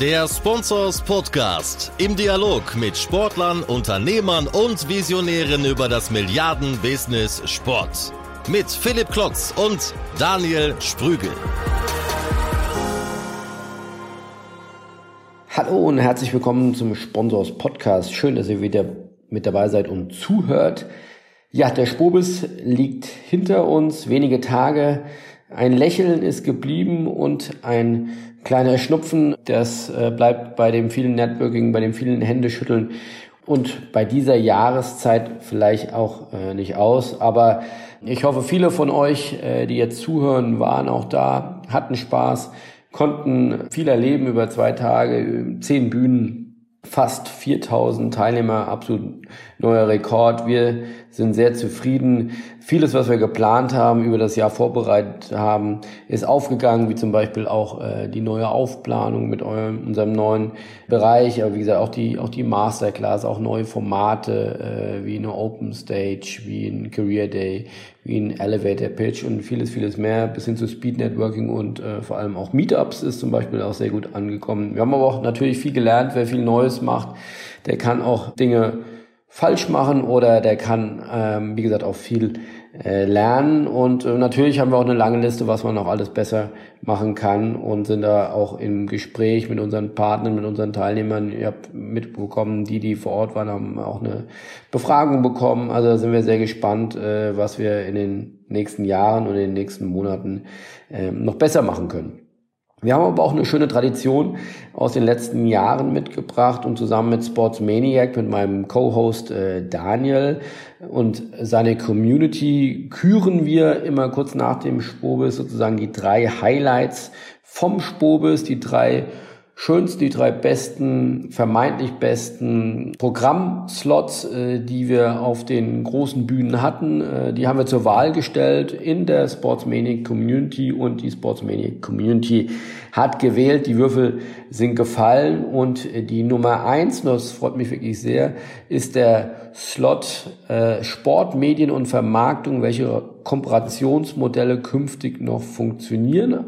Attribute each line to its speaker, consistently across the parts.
Speaker 1: Der Sponsors Podcast im Dialog mit Sportlern, Unternehmern und Visionären über das Milliarden-Business Sport. Mit Philipp Klotz und Daniel Sprügel.
Speaker 2: Hallo und herzlich willkommen zum Sponsors Podcast. Schön, dass ihr wieder mit dabei seid und zuhört. Ja, der Spobis liegt hinter uns, wenige Tage. Ein Lächeln ist geblieben und ein kleiner Schnupfen, das äh, bleibt bei dem vielen Networking, bei dem vielen Händeschütteln und bei dieser Jahreszeit vielleicht auch äh, nicht aus. Aber ich hoffe, viele von euch, äh, die jetzt zuhören, waren auch da, hatten Spaß, konnten viel erleben über zwei Tage, zehn Bühnen, fast 4000 Teilnehmer, absolut neuer Rekord. Wir sind sehr zufrieden. Vieles, was wir geplant haben, über das Jahr vorbereitet haben, ist aufgegangen, wie zum Beispiel auch äh, die neue Aufplanung mit eurem, unserem neuen Bereich, aber wie gesagt, auch die, auch die Masterclass, auch neue Formate, äh, wie eine Open Stage, wie ein Career Day, wie ein Elevator Pitch und vieles, vieles mehr, bis hin zu Speed Networking und äh, vor allem auch Meetups ist zum Beispiel auch sehr gut angekommen. Wir haben aber auch natürlich viel gelernt, wer viel Neues macht, der kann auch Dinge falsch machen oder der kann, ähm, wie gesagt, auch viel äh, lernen. Und äh, natürlich haben wir auch eine lange Liste, was man noch alles besser machen kann und sind da auch im Gespräch mit unseren Partnern, mit unseren Teilnehmern. Ihr habt mitbekommen, die, die vor Ort waren, haben auch eine Befragung bekommen. Also da sind wir sehr gespannt, äh, was wir in den nächsten Jahren und in den nächsten Monaten äh, noch besser machen können. Wir haben aber auch eine schöne Tradition aus den letzten Jahren mitgebracht und zusammen mit Sports Maniac, mit meinem Co-Host äh, Daniel. Und seine Community küren wir immer kurz nach dem Spobis sozusagen die drei Highlights vom Spobis, die drei schönsten, die drei besten, vermeintlich besten Programmslots, äh, die wir auf den großen Bühnen hatten. Äh, die haben wir zur Wahl gestellt in der Sportsmaniac Community und die Sportsmaniac Community hat gewählt. Die Würfel sind gefallen und die Nummer eins, das freut mich wirklich sehr, ist der Slot äh, Sport, Medien und Vermarktung, welche Kooperationsmodelle künftig noch funktionieren.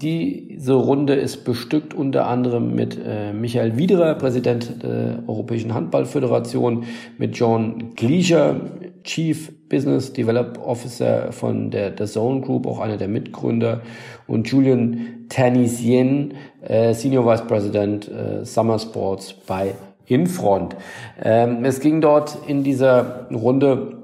Speaker 2: Diese Runde ist bestückt unter anderem mit äh, Michael Wiederer, Präsident der Europäischen Handballföderation, mit John Gleischer, Chief Business Develop Officer von der, der Zone Group, auch einer der Mitgründer, und Julian Tanisien, äh, Senior Vice President äh, Summer Sports bei Infront. Ähm, es ging dort in dieser Runde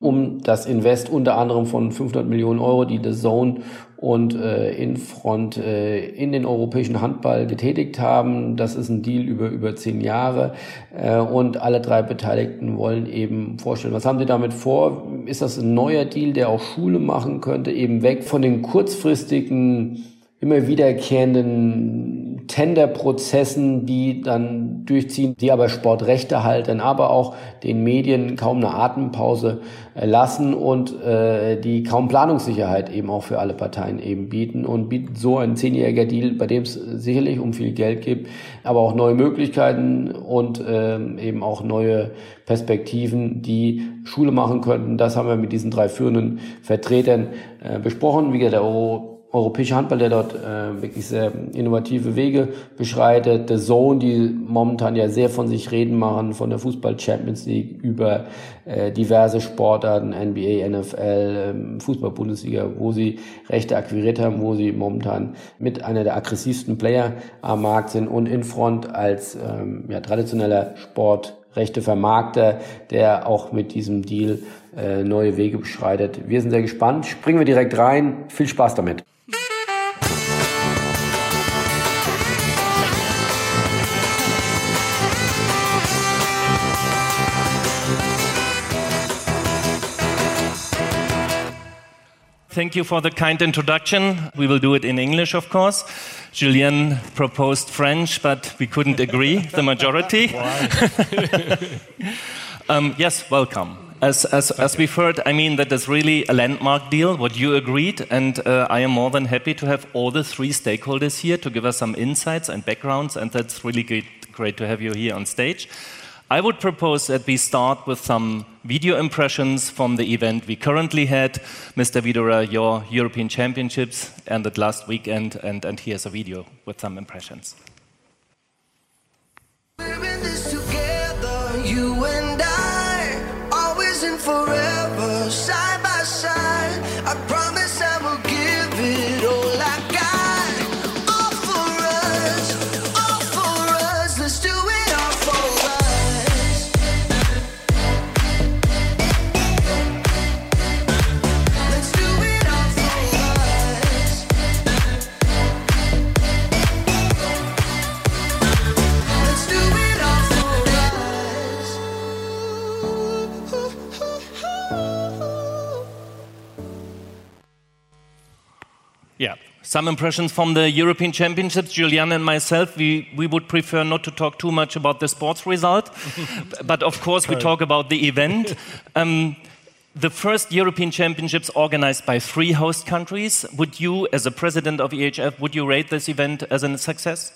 Speaker 2: um das Invest unter anderem von 500 Millionen Euro, die The Zone und äh, Infront äh, in den europäischen Handball getätigt haben. Das ist ein Deal über über zehn Jahre äh, und alle drei Beteiligten wollen eben vorstellen, was haben sie damit vor? Ist das ein neuer Deal, der auch Schule machen könnte, eben weg von den kurzfristigen, immer wiederkehrenden Tenderprozessen, die dann durchziehen, die aber Sportrechte halten, aber auch den Medien kaum eine Atempause äh, lassen und äh, die kaum Planungssicherheit eben auch für alle Parteien eben bieten und bieten so ein zehnjähriger Deal, bei dem es sicherlich um viel Geld gibt, aber auch neue Möglichkeiten und äh, eben auch neue Perspektiven, die Schule machen könnten. Das haben wir mit diesen drei führenden Vertretern äh, besprochen. Wie gesagt, der Euro europäische Handball, der dort äh, wirklich sehr innovative Wege beschreitet. The Zone, die momentan ja sehr von sich reden machen, von der Fußball Champions League über diverse Sportarten, NBA, NFL, ähm, Fußball Bundesliga, wo sie Rechte akquiriert haben, wo sie momentan mit einer der aggressivsten Player am Markt sind und Infront als ähm, ja, traditioneller Sport Rechte Vermarkter, der auch mit diesem Deal äh, neue Wege beschreitet. Wir sind sehr gespannt. Springen wir direkt rein. Viel Spaß damit.
Speaker 3: Thank you for the kind introduction. We will do it in English, of course. Julien proposed French, but we couldn't agree, the majority. um, yes, welcome. As, as, as, we've heard, I mean, that is really a landmark deal, what you agreed, and uh, I am more than happy to have all the three stakeholders here to give us some insights and backgrounds, and that's really great, great to have you here on stage. I would propose that we start with some video impressions from the event we currently had. Mr. Wiederer, your European Championships ended last weekend, and, and here's a video with some impressions.
Speaker 4: Together, you and I, always and forever, side
Speaker 3: by Some impressions from the European Championships. Julian and myself, we, we would prefer not to talk too much about the sports result. but of course, we talk about the event. Um, the first European Championships organized by three host countries. Would you, as a president of EHF, would you rate this event as a success?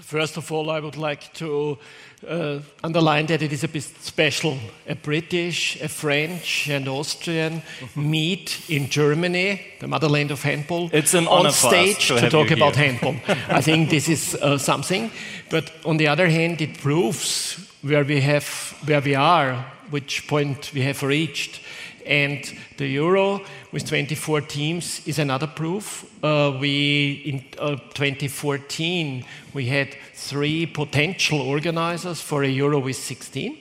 Speaker 5: First of all, I would like to uh, underline that it is a bit special. A British, a French, and Austrian meet in Germany, the motherland of handball,
Speaker 3: It's an
Speaker 5: on
Speaker 3: honor for us
Speaker 5: stage
Speaker 3: to
Speaker 5: to, talk about handball. I think this is uh, something. But on the other hand, it proves where we have, where we are, which point we have reached. And the Euro with 24 teams is another proof. Uh, we in uh, 2014 we had three potential organizers for a Euro with 16,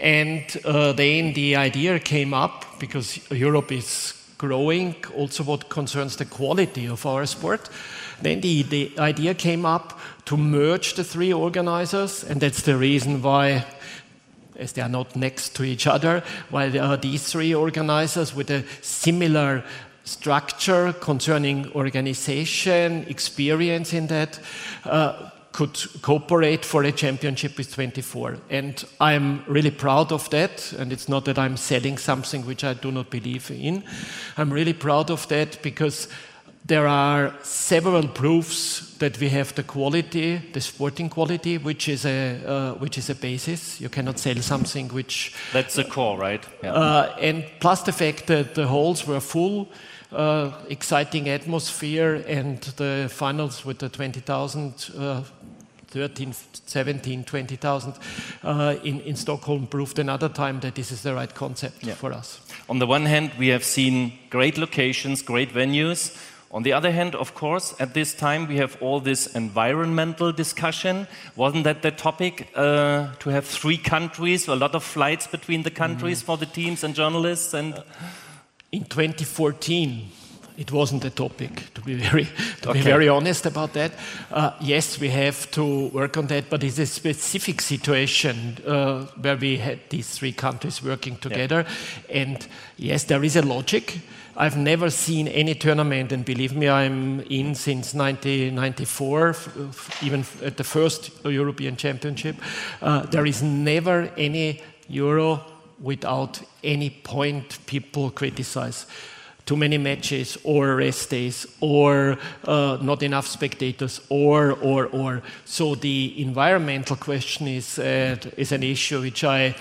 Speaker 5: and uh, then the idea came up because Europe is growing. Also, what concerns the quality of our sport. Then the, the idea came up to merge the three organizers, and that's the reason why as they are not next to each other, while there are these three organizers with a similar structure concerning organization, experience in that, uh, could cooperate for a championship with 24. And I'm really proud of that. And it's not that I'm selling something which I do not believe in. I'm really proud of that because there are several proofs that we have the quality, the sporting quality, which is a uh, which is a basis. You cannot sell something which,
Speaker 3: That's the core, right? Yeah.
Speaker 5: uh, and plus the fact that the halls were full, uh, exciting atmosphere, and the finals with the twenty thousand. Uh, 13, 17, 20,000 uh, in, in Stockholm proved another time that this is the right concept
Speaker 3: Yeah.
Speaker 5: for us.
Speaker 3: On the one hand, we have seen great locations, great venues. On the other hand, of course, at this time we have all this environmental discussion. Wasn't that the topic uh, to have three countries, a lot of flights between the countries for the teams and journalists? And
Speaker 5: in 2014 it wasn't a topic to be very to
Speaker 3: Okay.
Speaker 5: be very honest about that. Uh, yes we have to work on that but it's a specific situation uh, where we had these three countries working together. And yes there is a logic. I've never seen any tournament, and believe me, I'm in since 1994, f- f- even at the first European Championship. Uh, there is never any Euro without any point people criticize too many matches or rest days or uh, not enough spectators or or or so the environmental question is uh, is an issue which i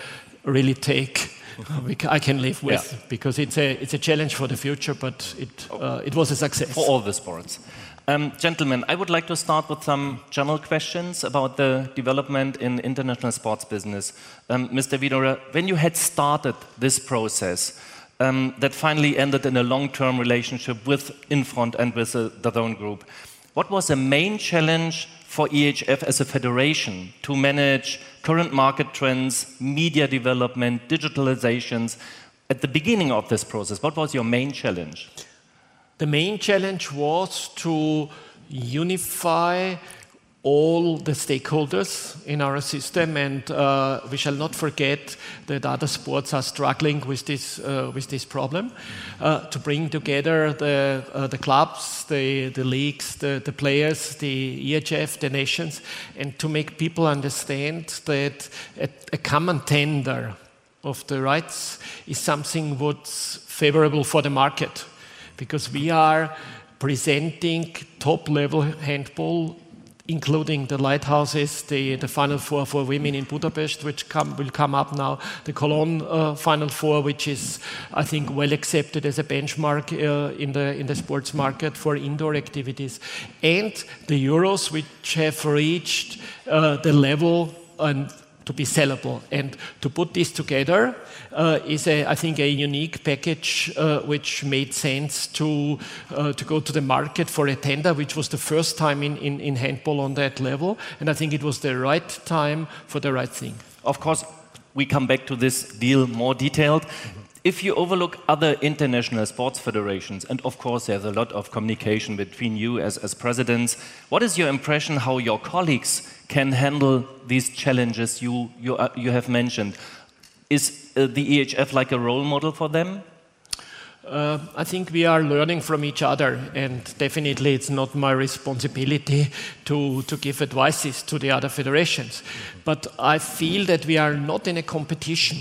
Speaker 5: really take I can live with
Speaker 3: Yeah.
Speaker 5: because it's a it's a challenge for the future, but it uh, it was a success.
Speaker 3: for all the sports. Um, gentlemen, I would like to start with some general questions about the development in international sports business. Um, Mr. Wiederer, when you had started this process um, that finally ended in a long-term relationship with Infront and with the, the Zone Group, what was the main challenge for EHF as a federation to manage current market trends, media development, digitalizations? At the beginning of this process, what was your main challenge?
Speaker 5: The main challenge was to unify all the stakeholders in our system, and uh, we shall not forget that other sports are struggling with this uh, with this problem. Uh, to bring together the uh, the clubs, the the leagues, the, the players, the EHF, the nations, and to make people understand that a, a common tender of the rights is something what's favorable for the market because we are presenting top level handball including the lighthouses, the, the Final Four for women in Budapest, which come, will come up now, the Cologne uh, Final Four, which is, I think, well accepted as a benchmark uh, in, the, in the sports market for indoor activities, and the Euros, which have reached uh, the level and to be sellable. And to put this together uh, is, a, I think, a unique package uh, which made sense to, uh, to go to the market for a tender, which was the first time in, in, in handball on that level. And I think it was the right time for the right thing.
Speaker 3: Of course, we come back to this deal more detailed. If you overlook other international sports federations, and of course there's a lot of communication between you as, as presidents, what is your impression how your colleagues can handle these challenges you, you, uh, you have mentioned? Is uh, the EHF like a role model for them?
Speaker 5: Uh, I think we are learning from each other, and definitely it's not my responsibility to, to give advices to the other federations. But I feel that we are not in a competition.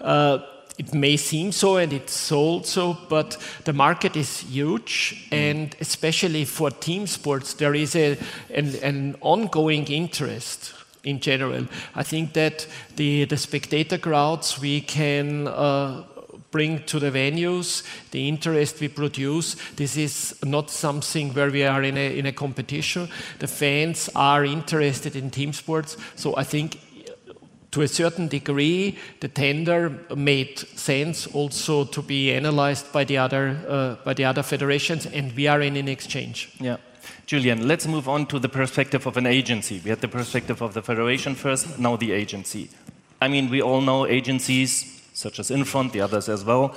Speaker 5: Uh, it may seem so, and it's sold so, but the market is huge, and especially for team sports, there is a, an, an ongoing interest in general. I think that the, the spectator crowds we can uh, bring to the venues, the interest we produce, this is not something where we are in a, in a competition. The fans are interested in team sports, so I think to a certain degree, the tender made sense also to be analyzed by the other uh, by the other federations, and we are in an exchange.
Speaker 3: Yeah. Julian, let's move on to the perspective of an agency. We had the perspective of the federation first, now the agency. I mean, we all know agencies such as Infront, the others as well,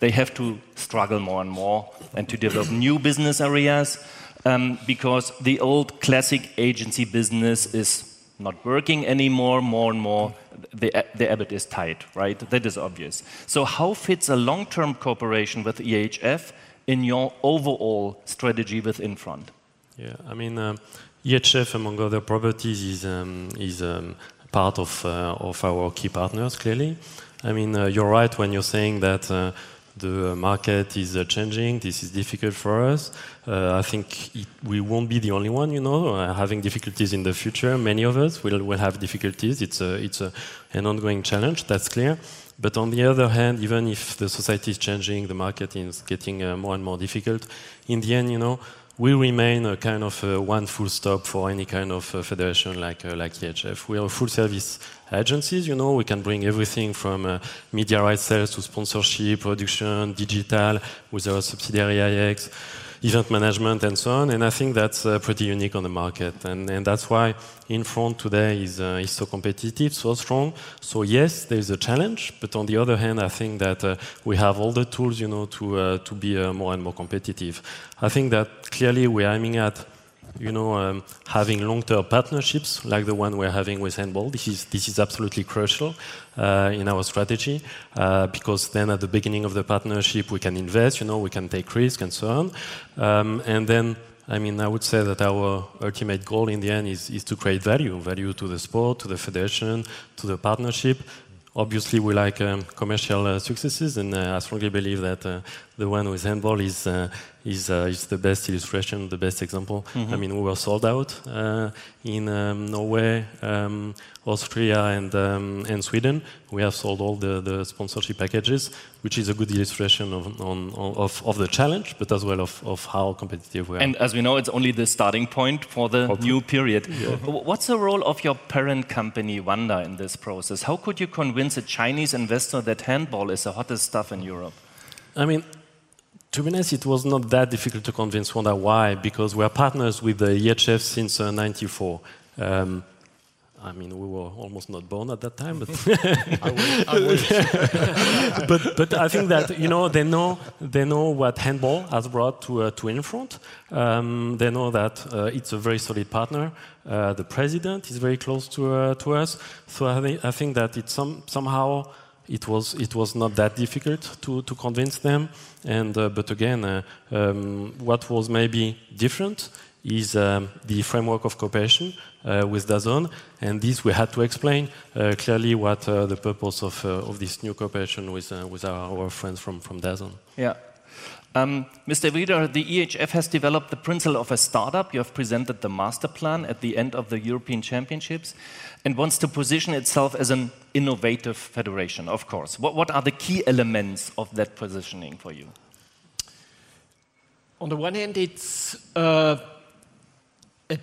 Speaker 3: they have to struggle more and more and to develop new business areas um, because the old classic agency business is not working anymore, more and more, the, the EBIT is tight, right? That is obvious. So, how fits a long term cooperation with EHF in your overall strategy with Infront?
Speaker 6: Yeah, I mean, uh, EHF, among other properties, is, um, is um, part of, uh, of our key partners, clearly. I mean, uh, you're right when you're saying that uh, the market is uh, changing. This is difficult for us. Uh, I think it, we won't be the only one, you know, uh, having difficulties in the future. Many of us will, will have difficulties. It's, a, it's a, an ongoing challenge, that's clear. But on the other hand, even if the society is changing, the market is getting uh, more and more difficult, in the end, you know, we remain a kind of a one full stop for any kind of uh, federation like, uh, like EHF. We are full service agencies, you know, we can bring everything from uh, media rights sales to sponsorship, production, digital, with our subsidiary IX, event management, and so on. And I think that's uh, pretty unique on the market. And, and that's why Infront today is, uh, is so competitive, so strong. So yes, there is a challenge, but on the other hand, I think that uh, we have all the tools, you know, to, uh, to be uh, more and more competitive. I think that clearly we're aiming at you know, um, having long-term partnerships like the one we're having with handball. This is this is absolutely crucial uh, in our strategy uh, because then at the beginning of the partnership we can invest, you know, we can take risk and so on, um, and then. I mean, I would say that our ultimate goal in the end is, is to create value, value to the sport, to the federation, to the partnership, obviously we like um, commercial uh, successes, and uh, I strongly believe that uh, the one with handball is uh, is uh, is the best illustration, the best example.
Speaker 3: Mm-hmm.
Speaker 6: I mean, we were sold out uh, in um, Norway, um, Austria, and um, and Sweden. We have sold all the, the sponsorship packages, which is a good illustration of on, of, of the challenge, but as well of, of how competitive we are.
Speaker 3: And as we know, it's only the starting point for the new period. W- What's the role of your parent company, Wanda, in this process? How could you convince a Chinese investor that handball is the hottest stuff in Europe?
Speaker 6: I mean, to be honest, it was not that difficult to convince Wanda. Why? Because we are partners with the EHF since '94. um, I mean, we were almost not born at that time, but but but I think that you know they know they know what handball has brought to uh, to Infront. Um, they know that uh, it's a very solid partner. Uh, the president is very close to uh, to us, so I think I think that it's some somehow it was it was not that difficult to, to convince them. And uh, but again, uh, um, what was maybe different is um, the framework of cooperation uh, with DAZN, and this we had to explain uh, clearly what uh, the purpose of of this new cooperation with with our, our friends from from DAZN.
Speaker 3: Yeah. Um, Mr. Wieder, the EHF has developed the principle of a startup. You have presented the master plan at the end of the European Championships and wants to position itself as an innovative federation, of course. What, what are the key elements of that positioning for you?
Speaker 5: On the one hand, it's uh, a,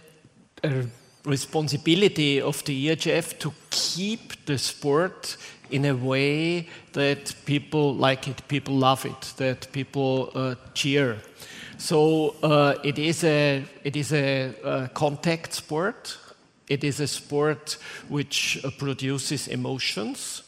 Speaker 5: a responsibility of the EHF to keep the sport in a way that people like it, people love it, that people uh, cheer. So uh, it is a it is a, a, contact sport. It is a sport which uh, produces emotions.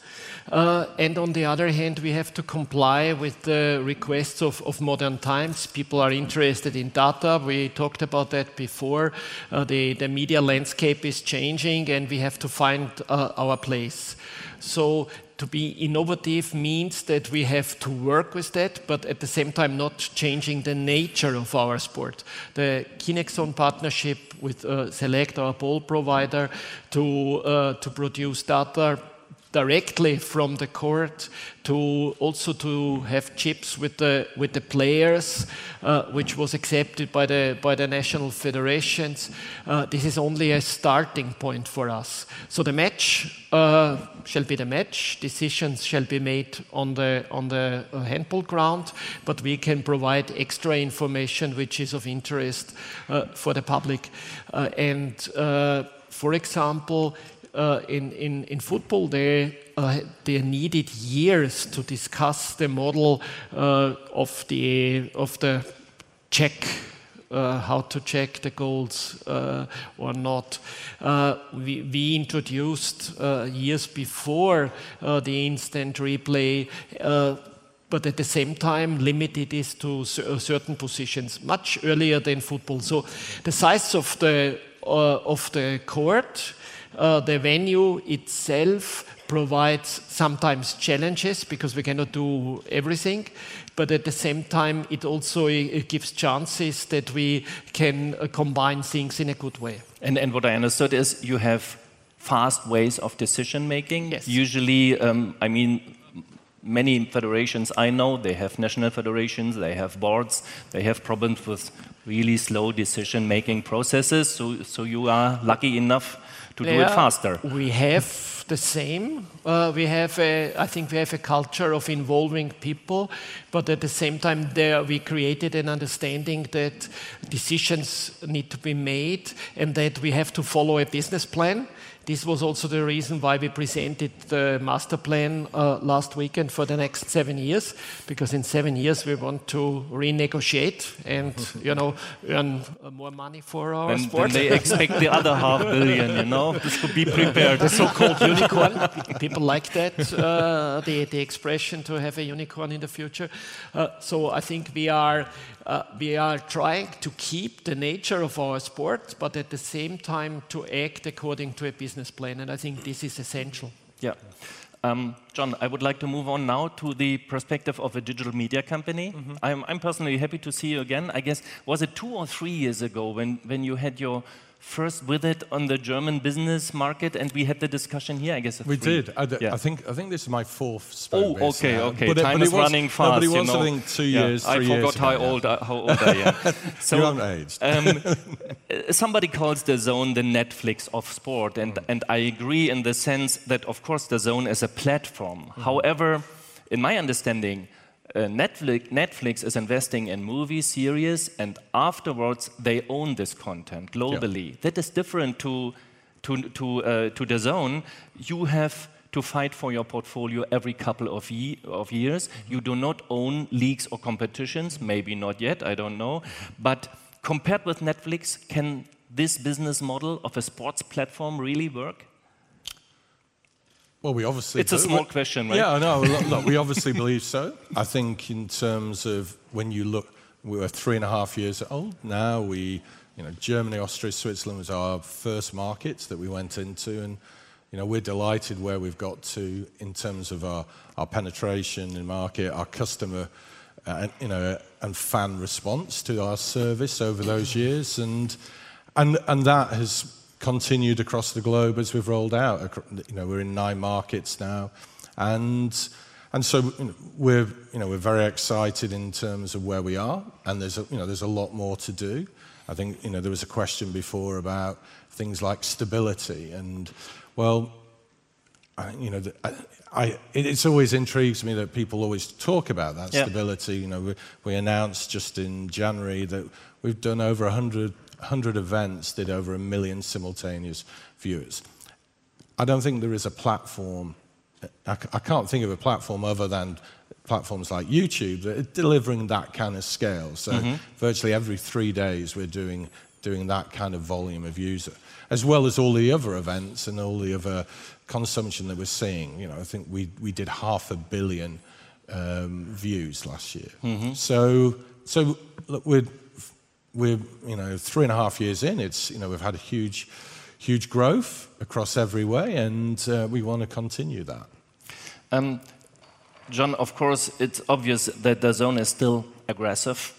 Speaker 5: Uh, and on the other hand, we have to comply with the requests of, of, modern times. People are interested in data. We talked about that before. Uh, the, the, media landscape is changing, and we have to find uh, our place. So, to be innovative means that we have to work with that, but at the same time, not changing the nature of our sport. The Kinexon partnership with uh, Select, our ball provider, to, uh, to produce data directly from the court to also to have chips with the with the players, uh, which was accepted by the by the national federations. Uh, this is only a starting point for us. So the match uh, shall be the match. Decisions shall be made on the on the uh, handball ground, but we can provide extra information which is of interest uh, for the public. Uh, and for example, uh, in, in, in football, they, uh, they needed years to discuss the model uh, of, the, of the check uh, how to check the goals uh, or not. Uh, we, we, introduced years before the instant replay. but at the same time, limited this to certain positions much earlier than football. So, the size of the of the court uh, the venue itself provides sometimes challenges because we cannot do everything, but at the same time, it also it gives chances that we can uh, combine things in a good way.
Speaker 3: And, and what I understood is you have fast ways of decision making.
Speaker 5: Yes.
Speaker 3: Usually, um, I mean, many federations I know, they have national federations, they have boards, they have problems with really slow decision making processes. So, so you are lucky enough to do it faster.
Speaker 5: We have the same. Uh, we have, a, I think, we have a culture of involving people, but at the same time, there we created an understanding that decisions need to be made and that we have to follow a business plan this was also the reason why we presented the master plan uh, last weekend for the next seven years, because in seven years we want to renegotiate and you know earn uh, more money for our
Speaker 3: then,
Speaker 5: sport.
Speaker 3: They expect the other half billion. You know, this could be prepared.
Speaker 5: The so-called unicorn. People like that uh, the the expression to have a unicorn in the future. Uh, so I think we are uh, we are trying to keep the nature of our sport, but at the same time to act according to a business plan. And I think this is essential.
Speaker 3: Yeah. Um, John, I would like to move on now to the perspective of a digital media company. Mm -hmm. I'm, I'm, personally happy to see you again. I guess, was it two or three years ago when, when you had your first with it on the German business market, and we had the discussion here. I guess
Speaker 7: we did. I, yeah. I, think I think this is my fourth.
Speaker 3: Oh, okay, now. okay. But Time it, is was, running fast. No,
Speaker 7: but it was
Speaker 3: you know?
Speaker 7: I think two yeah, years. I
Speaker 3: forgot how old I, how old I am.
Speaker 7: so, you haven't aged. um,
Speaker 3: somebody calls DAZN the Netflix of sport, and mm. and I agree in the sense that of course DAZN is a platform. Mm. However, in my understanding uh, Netflix, Netflix, is investing in movie series, and afterwards they own this content globally. Yeah. That is different to to to uh, to DAZN. You have to fight for your portfolio every couple of, ye of years. Mm-hmm. You do not own leagues or competitions, maybe not yet, I don't know. But compared with Netflix, can this business model of a sports platform really work?
Speaker 7: Well, we obviously.
Speaker 3: It's do. a small question, right?
Speaker 7: Yeah, no. Look, look, we obviously believe so. I think in terms of when you look, we were three and a half years old. Now we, you know, Germany, Austria, Switzerland was our first markets that we went into, and you know, we're delighted where we've got to in terms of our, our penetration in market, our customer, uh, you know, and fan response to our service over those years, and and and that has continued across the globe as we've rolled out. You know, we're in nine markets now, and and so you know, we're you know we're very excited in terms of where we are, and there's a, you know there's a lot more to do. I think you know there was a question before about things like stability, and well, I, you know, I, I, it's always intrigues me that people always talk about that yeah. stability. You know, we, we announced just in January that we've done over 100 100 events did over a million simultaneous viewers. I don't think there is a platform, I can't think of a platform other than platforms like YouTube that are delivering that kind of scale. So virtually every three days we're doing, doing that kind of volume of user, as well as all the other events and all the other consumption that we're seeing. You know, I think we, we did half a billion um, views last year. So, so look, we're, we're you know three and a half years in. It's you know we've had a huge, huge growth across every way, and uh, we want to continue that.
Speaker 3: Um, John, of course, it's obvious that DAZN is still aggressive,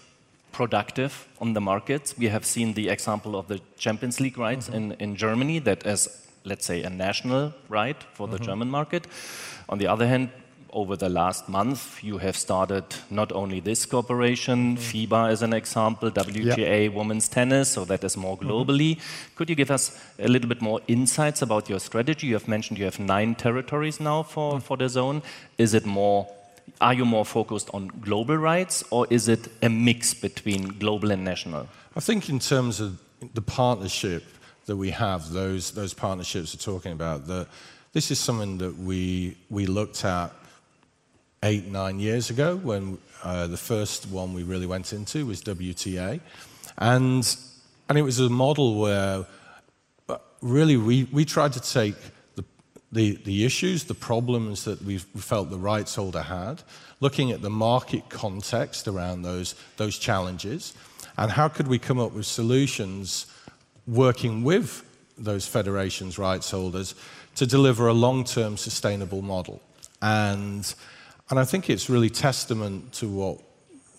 Speaker 3: productive on the markets. We have seen the example of the Champions League rights in, in Germany, that is, let's say, a national right for the German market. On the other hand, over the last month, you have started not only this cooperation, mm-hmm. FIBA is an example, WTA women's tennis, so that is more globally. Could you give us a little bit more insights about your strategy? You have mentioned you have nine territories now for, mm-hmm. for DAZN. Is it more, are you more focused on global rights or is it a mix between global and national?
Speaker 7: I think in terms of the partnership that we have, those those partnerships we're talking about, that this is something that we we looked at eight nine years ago when uh, the first one we really went into was WTA, and and it was a model where uh, really we, we tried to take the, the, the issues, the problems that we felt the rights holder had, looking at the market context around those, those challenges, and how could we come up with solutions working with those federations' rights holders to deliver a long-term sustainable model. And, and I think it's really testament to what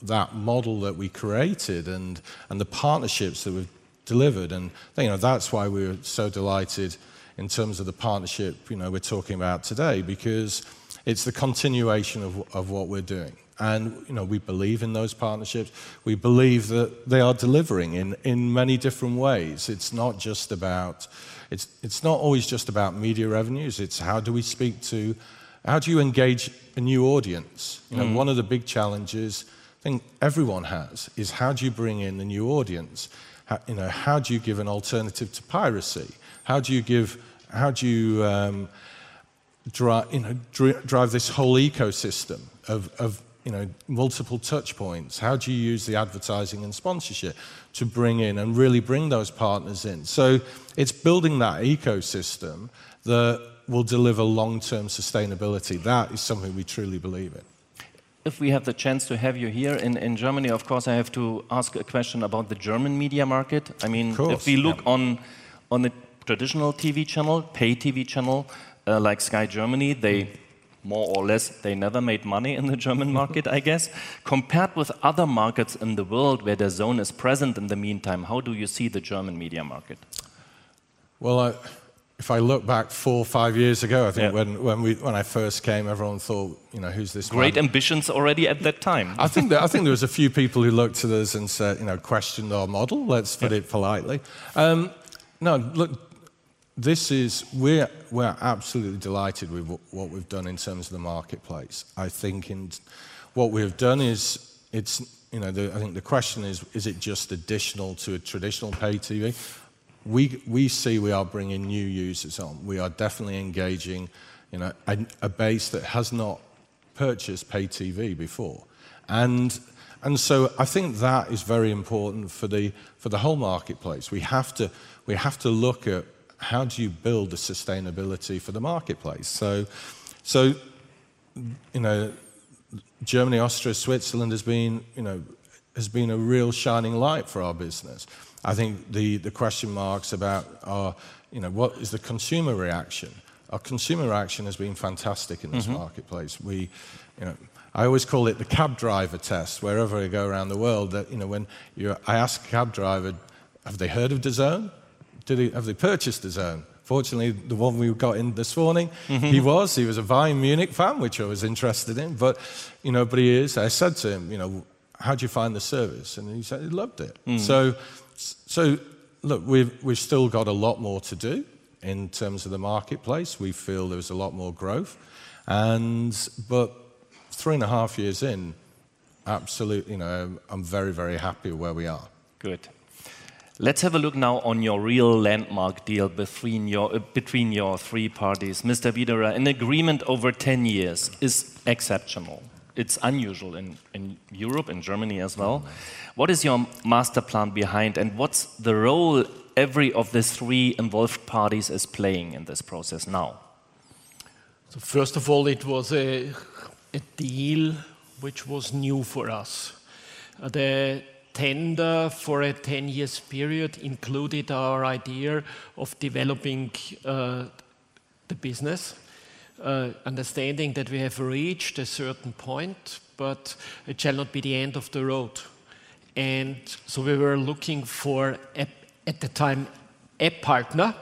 Speaker 7: that model that we created and, and the partnerships that we've delivered. And you know, that's why we were so delighted in terms of the partnership you know, we're talking about today, because it's the continuation of, of what we're doing. And you know, we believe in those partnerships. We believe that they are delivering in, in many different ways. It's not just about, it's, it's not always just about media revenues. It's how do we speak to, how do you engage a new audience? You know, one of the big challenges I think everyone has is how do you bring in the new audience? How, you know, how do you give an alternative to piracy? How do you give, how do you um, drive, you know, dri- drive this whole ecosystem of, of you know, multiple touch points? How do you use the advertising and sponsorship to bring in and really bring those partners in? So it's building that ecosystem that will deliver long-term sustainability. That is something we truly believe in.
Speaker 3: If we have the chance to have you here in, in Germany, of course, I have to ask a question about the German media market. I mean, if we look
Speaker 7: yeah.
Speaker 3: on, on the traditional TV channel, pay TV channel, uh, like Sky Germany, they more or less, they never made money in the German market, I guess. Compared with other markets in the world where DAZN is present in the meantime, how do you see the German media market?
Speaker 7: Well, I, if I look back four or five years ago, I think
Speaker 3: Yeah.
Speaker 7: when, when, we, when I first came, everyone thought, you know, who's this
Speaker 3: Great
Speaker 7: man?
Speaker 3: ambitions already at that time.
Speaker 7: I think, that, I think there was a few people who looked at us and said, you know, questioned our model, let's put it politely. Um, no, look, this is, we're, we're absolutely delighted with wh- what we've done in terms of the marketplace. I think in, what we've done is, it's, you know, the, I think the question is, is it just additional to a traditional pay TV? We, we see we are bringing new users on. We are definitely engaging, you know, a, a base that has not purchased pay TV before. And, and so I think that is very important for the, for the whole marketplace. We have, to, we have to look at how do you build the sustainability for the marketplace. So, so you know, Germany, Austria, Switzerland has been, you know, has been a real shining light for our business. I think the, the question marks about our, you know, what is the consumer reaction? Our consumer reaction has been fantastic in this mm-hmm. marketplace. We, you know, I always call it the cab driver test. Wherever I go around the world, that you know, when you, I ask a cab driver, have they heard of DAZN? Did they, have they purchased DAZN? Fortunately, the one we got in this morning, mm-hmm. he was. He was a Bayern Munich fan, which I was interested in. But, you know, but he is. I said to him, you know, how do you find the service? And he said he loved it. Mm. So, so look, we've we've still got a lot more to do in terms of the marketplace. We feel there's a lot more growth, and but three and a half years in, absolutely, you know, I'm very very happy where we are.
Speaker 3: Good. Let's have a look now on your real landmark deal between your, uh, between your three parties. Mr. Wiederer, an agreement over 10 years is exceptional. It's unusual in, in Europe, in Germany as well. What is your master plan behind, and what's the role every of the three involved parties is playing in this process now?
Speaker 5: So first of all, it was a, a deal which was new for us. Uh, the tender for a 10 years period included our idea of developing uh, the business, uh, understanding that we have reached a certain point, but it shall not be the end of the road. And so we were looking for, a, at the time, a partner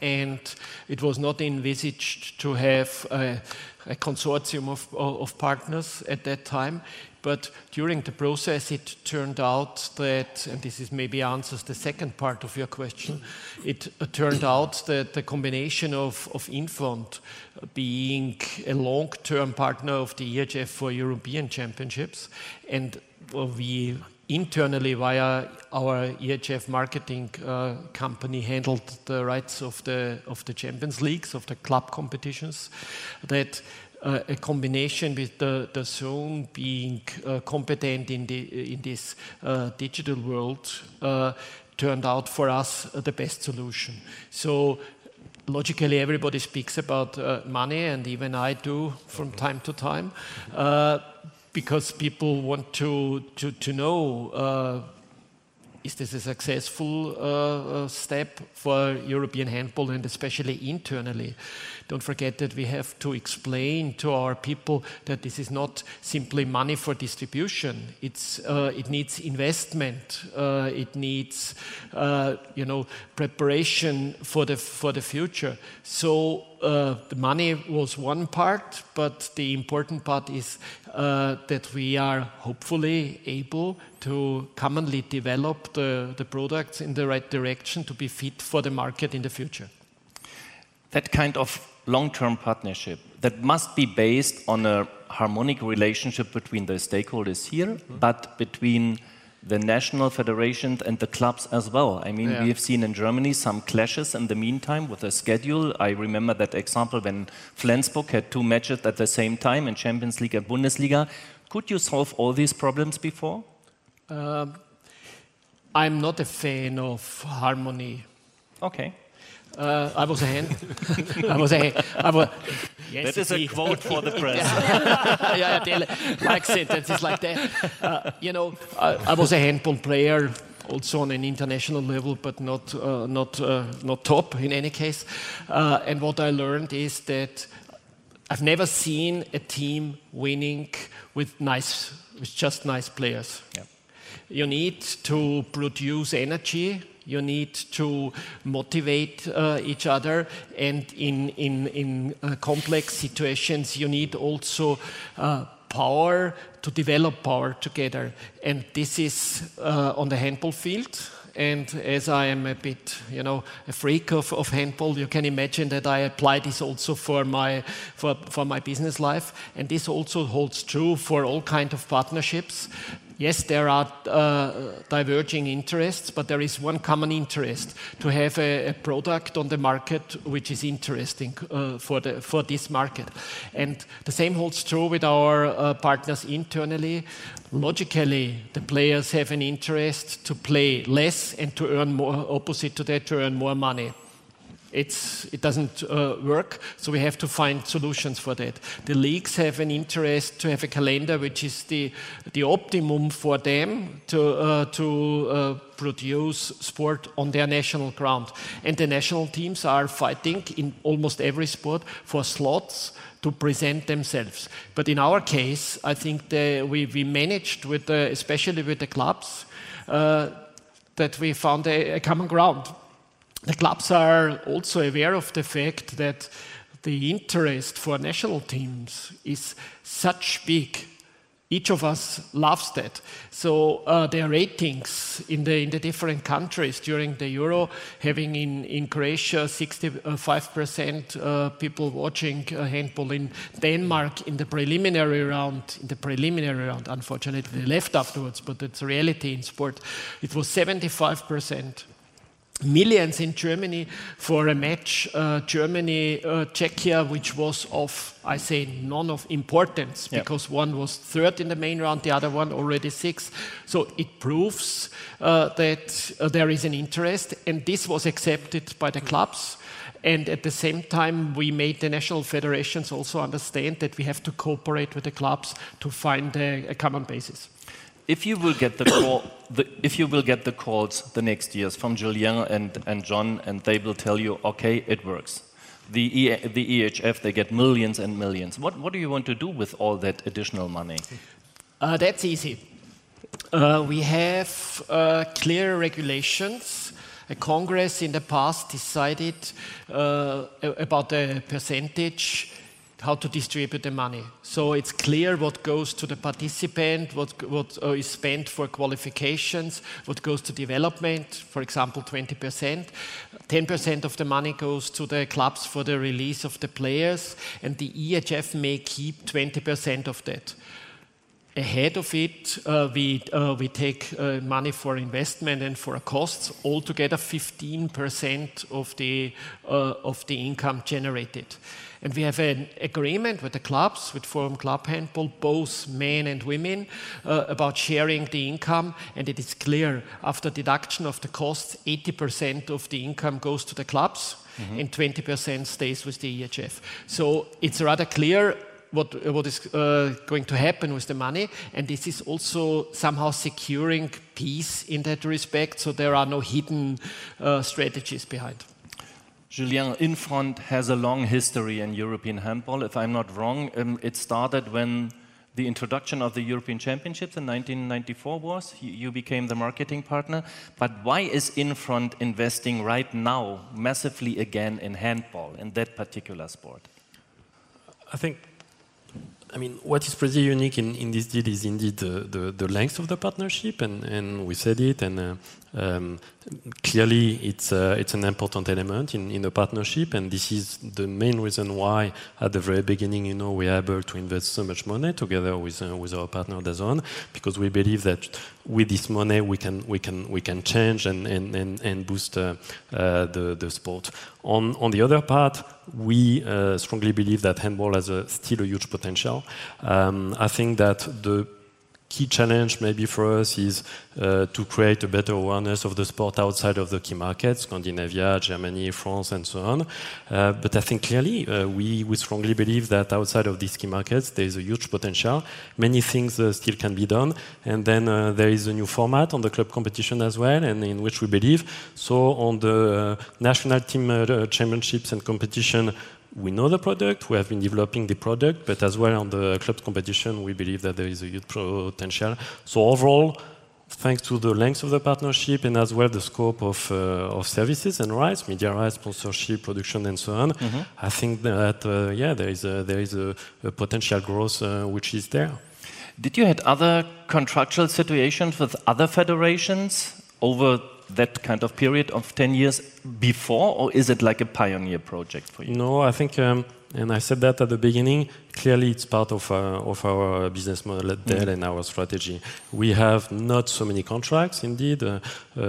Speaker 5: and it was not envisaged to have a, a consortium of, of, partners at that time. But during the process, it turned out that, and this is maybe answers the second part of your question, it uh, turned out that the combination of, of Infront being a long term partner of the EHF for European Championships, and we internally via our EHF marketing uh, company handled the rights of the of the Champions Leagues of the club competitions that uh, a combination with the, DAZN being uh, competent in the in this uh, digital world uh, turned out for us the best solution. So logically everybody speaks about uh, money and even I do from time to time because people want to, to, to know uh, is this a successful uh, uh, step for European handball and especially internally? Don't forget that we have to explain to our people that this is not simply money for distribution. It's, uh, it needs investment. Uh, it needs, uh, you know, preparation for the, for the future. So uh, the money was one part, but the important part is uh, that we are hopefully able to commonly develop the, the products in the right direction to be fit for the market in the future.
Speaker 3: That kind of long-term partnership that must be based on a harmonic relationship between the stakeholders here, mm -hmm. but between the national federations and the clubs as well. I mean, yeah. we have seen in Germany some clashes in the meantime with the schedule. I remember that example when Flensburg had two matches at the same time in Champions League and Bundesliga. Could you solve all these problems before? Um,
Speaker 5: I'm not a fan of harmony.
Speaker 3: Okay.
Speaker 5: Uh, I was a hand. I was a. I was.
Speaker 3: Yes, that is a quote for the press.
Speaker 5: yeah, yeah, yeah like sentences like that. Uh, you know, I, I, was a handball player, also on an international level, but not uh, not uh, not top in any case. Uh, and what I learned is that I've never seen a team winning with nice, with just nice players. Yeah. You need to produce energy you need to motivate uh, each other, and in, in, in uh, complex situations, you need also uh, power to develop power together. And this is uh, on the handball field. And as I am a bit, you know, a freak of, of handball, you can imagine that I apply this also for my, for, for my business life. And this also holds true for all kind of partnerships yes, there are uh, diverging interests, but there is one common interest to have a, a product on the market which is interesting uh, for, the, for this market. And the same holds true with our uh, partners internally. Logically, the players have an interest to play less and to earn more, opposite to that, to earn more money it's, it doesn't uh, work, so we have to find solutions for that. The leagues have an interest to have a calendar which is the, the optimum for them to, uh, to uh, produce sport on their national ground. And the national teams are fighting in almost every sport for slots to present themselves. But in our case, I think the, we, we managed, with the, especially with the clubs, uh, that we found a, a common ground the clubs are also aware of the fact that the interest for national teams is such big each of us loves that. So uh, their ratings in the in the different countries during the Euro, having in in Croatia 65% uh, people watching uh, handball in Denmark in the preliminary round. In the preliminary round, unfortunately, they left afterwards, but it's reality in sport. It was 75% millions in Germany for a match uh, Germany uh, Czechia which was of I say none of importance
Speaker 3: Yeah.
Speaker 5: because one was third in the main round the other one already sixth. So it proves uh, that uh, there is an interest and this was accepted by the clubs. And at the same time we made the national federations also understand that we have to cooperate with the clubs to find a, a common basis
Speaker 3: If you will get the call, the, if you will get the calls the next years from Julien and, and John, and they will tell you, okay, it works. The, e, the EHF, they get millions and millions. What, what do you want to do with all that additional money?
Speaker 5: Uh, that's easy. Uh, we have uh, clear regulations. A Congress in the past decided uh, about the percentage how to distribute the money. So it's clear what goes to the participant, what, what uh, is spent for qualifications, what goes to development, for example, 20%. 10% of the money goes to the clubs for the release of the players, and the EHF may keep 20% of that ahead of it, uh, we, uh, we take uh, money for investment and for costs, altogether 15% of the, uh, of the income generated. And we have an agreement with the clubs, with Forum Club Handball, both men and women, uh, about sharing the income. And it is clear, after deduction of the costs, 80% of the income goes to the clubs and 20% stays with the EHF. So it's rather clear what, what is uh, going to happen with the money, and this is also somehow securing peace in that respect, so there are no hidden uh, strategies behind.
Speaker 3: Julien Infront has a long history in European handball. If I'm not wrong, um, it started when the introduction of the European Championships in 1994 was. You, you became the marketing partner. But why is Infront investing right now massively again in handball, in that particular sport?
Speaker 6: I think, I mean, what is pretty unique in, in this deal is indeed the, the, the length of the partnership, and, and we said it, and uh, um, clearly it's, uh, it's an important element in, in the partnership, and this is the main reason why at the very beginning, you know, we are able to invest so much money together with, uh, with our partner DAZN, because we believe that with this money we can, we can, we can change and, and, and, boost uh, the, the sport. On, on the other part, we strongly believe that handball has still a huge potential. Um, I think that the key challenge maybe for us is uh, to create a better awareness of the sport outside of the key markets, Scandinavia, Germany, France, and so on. Uh, but I think clearly uh, we, we strongly believe that outside of these key markets there is a huge potential. Many things uh, still can be done. And then uh, there is a new format on the club competition as well, and in which we believe. So on the uh, national team championships and competition, we know the product, we have been developing the product, but as well on the club competition, we believe that there is a huge potential. So overall, thanks to the length of the partnership and as well the scope of, uh, of services and rights, media rights, sponsorship, production, and so on, I think that uh, yeah, there is a, there is a, a potential growth uh, which is there.
Speaker 3: Did you had other contractual situations with other federations over that kind of period of 10 years before, or is it like a pioneer project for you?
Speaker 6: No, I think, um, and I said that at the beginning. Clearly, it's part of our, of our business model at Dell and our strategy. We have not so many contracts, indeed, uh, uh,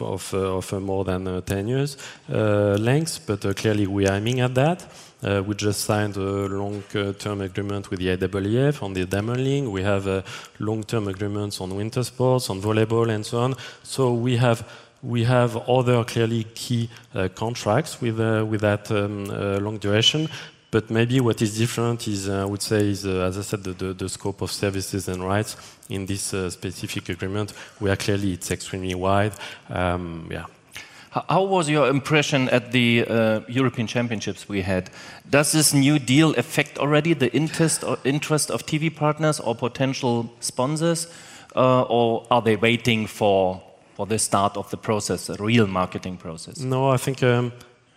Speaker 6: of, uh, of uh, more than uh, 10 years uh, length, but uh, clearly we are aiming at that. Uh, we just signed a long-term agreement with the IWF on the Diamond. We have uh, long-term agreements on winter sports, on volleyball, and so on. So we have we have other clearly key uh, contracts with uh, with that um, uh, long duration. But maybe what is different is, I would say, is as I said, the, the, the scope of services and rights in this specific agreement, where clearly it's extremely wide. Um, yeah.
Speaker 3: How was your impression at the uh, European Championships we had? Does this new deal affect already the interest interest of TV partners or potential sponsors, uh, or are they waiting for for the start of the process, a real marketing process?
Speaker 6: No, I think um,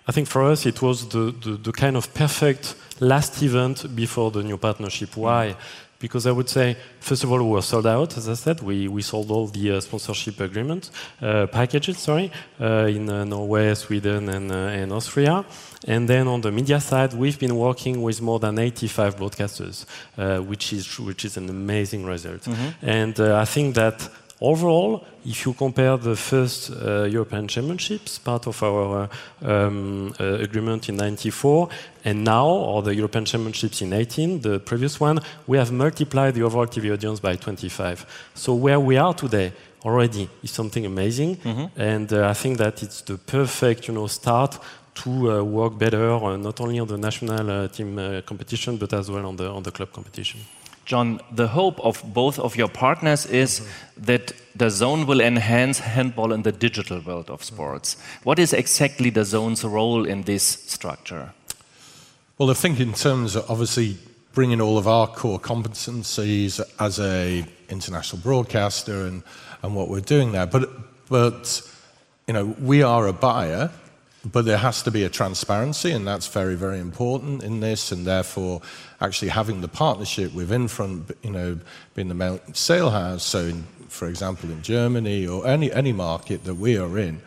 Speaker 6: I think for us it was the, the, the kind of perfect last event before the new partnership. Why? because I would say, first of all, we were sold out, as I said. We, we sold all the uh, sponsorship agreement uh, packages, sorry, uh, in uh, Norway, Sweden, and, uh, and Austria. And then on the media side, we've been working with more than 85 broadcasters, uh, which, is, which is an amazing result. And uh, I think that Overall, if you compare the first uh, European Championships, part of our uh, um, uh, agreement in 94, and now, or the European Championships in 18, the previous one, we have multiplied the overall TV audience by 25. So where we are today already is something amazing, and uh, I think that it's the perfect, you know, start to uh, work better, uh, not only on the national uh, team uh, competition, but as well on the on the club competition.
Speaker 3: John, the hope of both of your partners is that DAZN will enhance handball in the digital world of sports. What is exactly DAZN's role in this structure?
Speaker 7: Well, I think in terms of obviously bringing all of our core competencies as a international broadcaster and, and what we're doing there, but but you know we are a buyer, but there has to be a transparency, and that's very very important in this, and therefore actually having the partnership with Infront, you know, being the main sale house. So, in, for example, in Germany or any any market that we are in,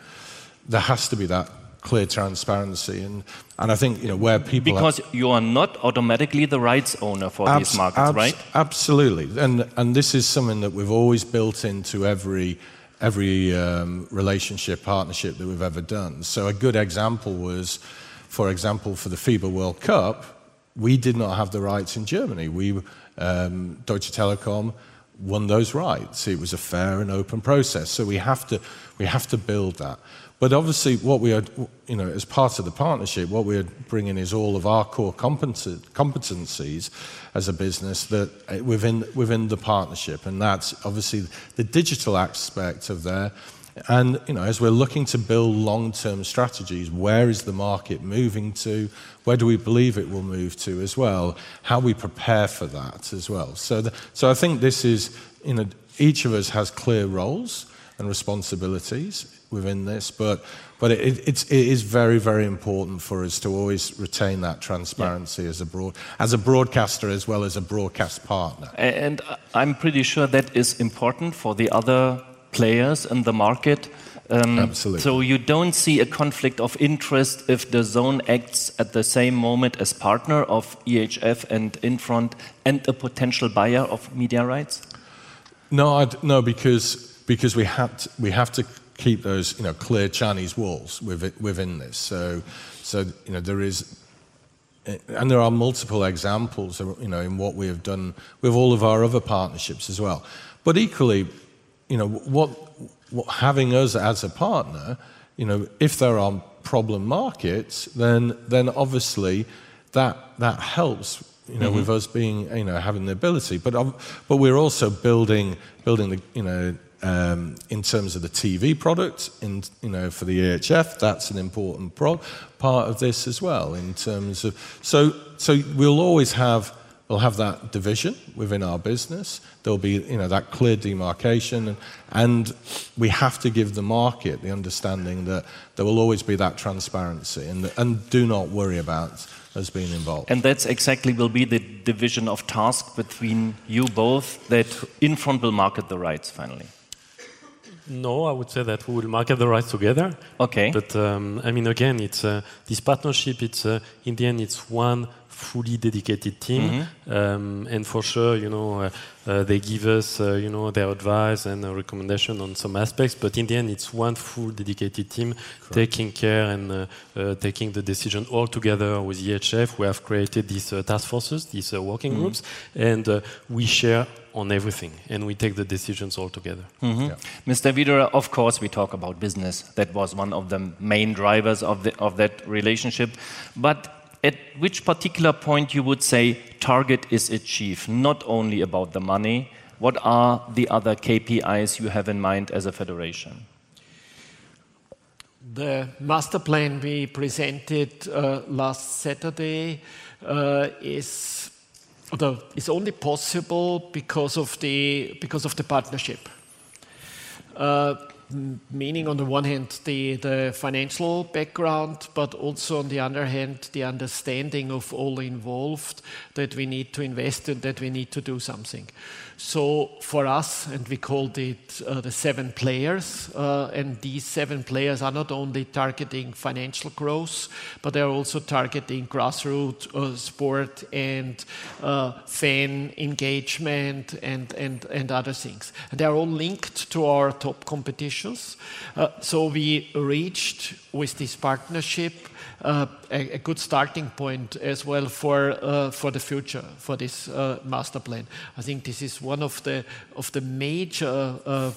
Speaker 7: there has to be that clear transparency, and and I think you know where people
Speaker 3: Because you are not automatically the rights owner for these
Speaker 7: Abs-
Speaker 3: markets,
Speaker 7: abs-
Speaker 3: right?
Speaker 7: Absolutely, and and this is something that we've always built into every every um, relationship partnership that we've ever done. So a good example was, for example, for the FIBA World Cup, we did not have the rights in Germany. We um, Deutsche Telekom won those rights. It was a fair and open process. So we have to we have to build that. But obviously, what we are, you know, as part of the partnership, what we're bringing is all of our core competencies as a business that uh, within within the partnership, and that's obviously the digital aspect of there. And you know, as we're looking to build long-term strategies, where is the market moving to? Where do we believe it will move to as well? How we prepare for that as well. So, the, so I think this is, you know, each of us has clear roles and responsibilities within this, but but it, it's, it is very very important for us to always retain that transparency as a broad as a broadcaster as well as a broadcast partner.
Speaker 3: And I'm pretty sure that is important for the other players in the market. Um,
Speaker 7: Absolutely.
Speaker 3: So you don't see a conflict of interest if DAZN acts at the same moment as partner of EHF and Infront and a potential buyer of media rights?
Speaker 7: No, I'd, no, because because we have to, we have to keep those you know clear Chinese walls within, within this. So so you know there is, and there are multiple examples you know in what we have done with all of our other partnerships as well. But equally, you know what, what having us as a partner, you know if there are problem markets, then then obviously that that helps you know, with us being, you know, having the ability. But um, but we're also building building the, you know, um, in terms of the TV product, in you know, for the EHF, that's an important pro- part of this as well. In terms of so so we'll always have. We'll have that division within our business. There'll be, you know, that clear demarcation, and, and we have to give the market the understanding that there will always be that transparency, and and do not worry about us being involved.
Speaker 3: And that's exactly will be the division of task between you both that Infront will market the rights finally.
Speaker 6: No, I would say that we will market the rights together.
Speaker 3: Okay.
Speaker 6: But um, I mean, again, it's uh, this partnership. It's uh, in the end, it's one fully dedicated team, um, and for sure, you know, uh, uh, they give us, uh, you know, their advice and uh, recommendation on some aspects. But in the end, it's one full dedicated team taking care and uh, uh, taking the decision all together with EHF. We have created these uh, task forces, these uh, working groups, and uh, we share on everything, and we take the decisions all together.
Speaker 3: Mr. Wiederer, of course, we talk about business. That was one of the main drivers of, the, of that relationship. But at which particular point you would say target is achieved, not only about the money? What are the other KPIs you have in mind as a federation?
Speaker 5: The master plan we presented uh, last Saturday uh, is, is only possible because of the because of the partnership. Uh, meaning on the one hand the, the financial background, but also on the other hand the understanding of all involved that we need to invest and that we need to do something. So for us, and we called it uh, the seven players, uh, and these seven players are not only targeting financial growth, but they are also targeting grassroots uh, sport and uh, fan engagement and, and, and other things. And they are all linked to our top competitions. Uh, so we reached with this partnership uh, a, a good starting point as well for uh, for the future for this uh, master plan. I think this is one of the of the major uh,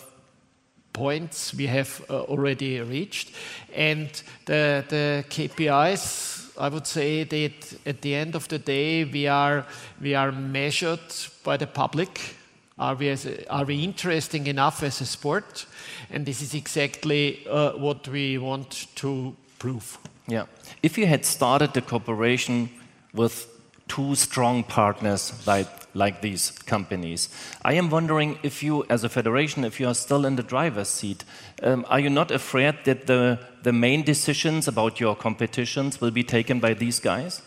Speaker 5: points we have uh, already reached, and the the KPIs. I would say that at the end of the day, we are we are measured by the public. Are we, as a, are we interesting enough as a sport? And this is exactly uh, what we want to prove.
Speaker 3: Yeah. If you had started the cooperation with two strong partners like, like these companies, I am wondering if you, as a federation, if you are still in the driver's seat, um, are you not afraid that the, the main decisions about your competitions will be taken by these guys?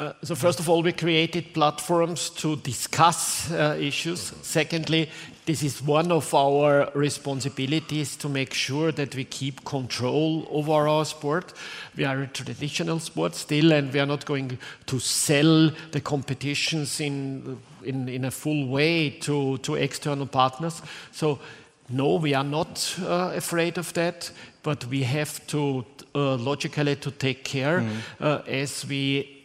Speaker 5: Uh, so first of all, we created platforms to discuss uh, issues. Secondly, this is one of our responsibilities to make sure that we keep control over our sport. We are a traditional sport still, and we are not going to sell the competitions in, in, in a full way to, to external partners. So no, we are not uh, afraid of that, but we have to uh, logically to take care uh, as we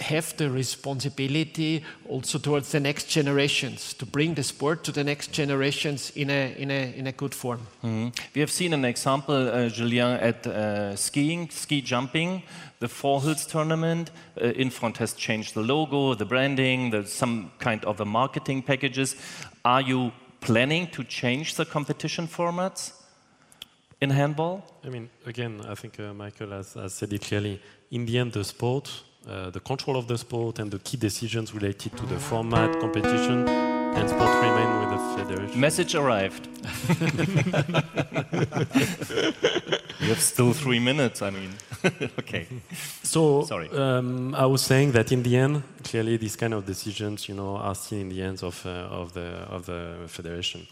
Speaker 5: have the responsibility also towards the next generations to bring the sport to the next generations in a, in a, in a good form.
Speaker 3: Mhm. We have seen an example, uh, Julien, at uh, skiing, ski jumping, the Four Hills tournament. Uh, Infront has changed the logo, the branding, the, some kind of a marketing packages. Are you planning to change the competition formats in handball?
Speaker 6: I mean, again, I think uh, Michael has, has said it clearly. In the end, the sport, uh, the control of the sport, and the key decisions related to the format, competition, and sport remain with the federation.
Speaker 3: Message arrived. you have still three minutes, I mean. okay.
Speaker 6: So,
Speaker 3: Sorry.
Speaker 6: Um, I was saying that in the end, clearly, these kind of decisions, you know, are still in the hands of uh, of the of the federation.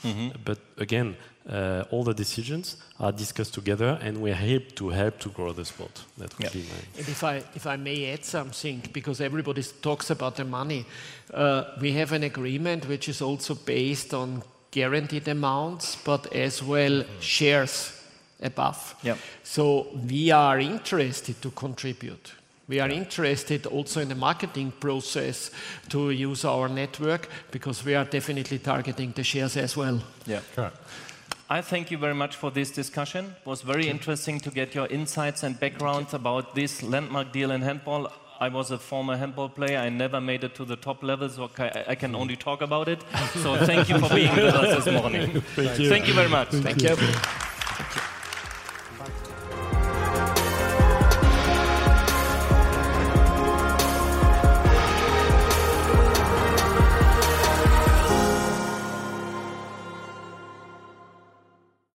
Speaker 6: But again, uh, all the decisions are discussed together, and we're here to help to grow the sport. That would
Speaker 3: Yeah.
Speaker 6: be my.
Speaker 5: And if I, if I may add something, because everybody talks about the money, uh, we have an agreement which is also based on guaranteed amounts, but as well shares above.
Speaker 3: Yep.
Speaker 5: So we are interested to contribute. We are interested also in the marketing process to use our network because we are definitely targeting the shares as well.
Speaker 3: Yeah. I thank you very much for this discussion. It was very interesting to get your insights and backgrounds about this landmark deal in handball. I was a former handball player. I never made it to the top level, so I I can only talk about it. So thank you for being with us this morning. Thank you, thank you very much.
Speaker 5: Thank you.